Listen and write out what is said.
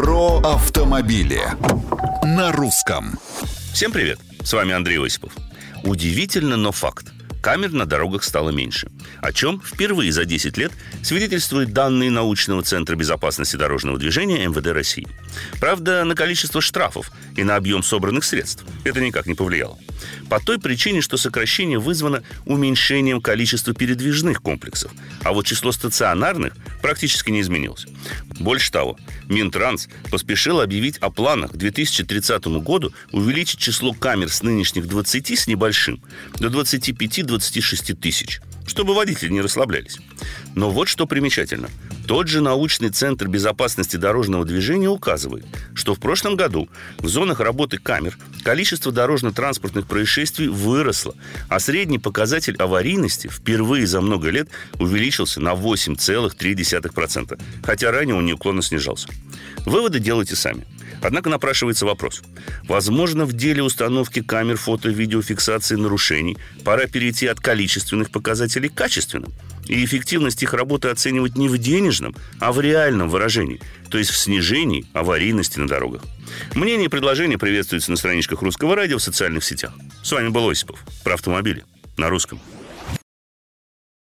Про автомобили на русском. Всем привет! С вами Андрей Осипов. Удивительно, но факт. Камер на дорогах стало меньше. О чем впервые за 10 лет свидетельствуют данные научного центра безопасности дорожного движения МВД России. Правда, на количество штрафов и на объем собранных средств это никак не повлияло. По той причине, что сокращение вызвано уменьшением количества передвижных комплексов, а вот число стационарных практически не изменилось. Больше того, Минтранс поспешил объявить о планах к 2030 году увеличить число камер с нынешних 20 с небольшим до 25-26 тысяч, чтобы водители не расслаблялись. Но вот что примечательно. Тот же научный центр безопасности дорожного движения указывает, что в прошлом году в зонах работы камер количество дорожно-транспортных происшествий выросло, а средний показатель аварийности впервые за много лет увеличился на 8,3%, хотя ранее он неуклонно снижался. Выводы делайте сами. Однако напрашивается вопрос. Возможно, в деле установки камер фото-видеофиксации нарушений пора перейти от количественных показателей к качественным – и эффективность их работы оценивать не в денежном, а в реальном выражении, то есть в снижении аварийности на дорогах. Мнения и предложения приветствуются на страничках Русского радио в социальных сетях. С вами был Осипов про автомобили на русском.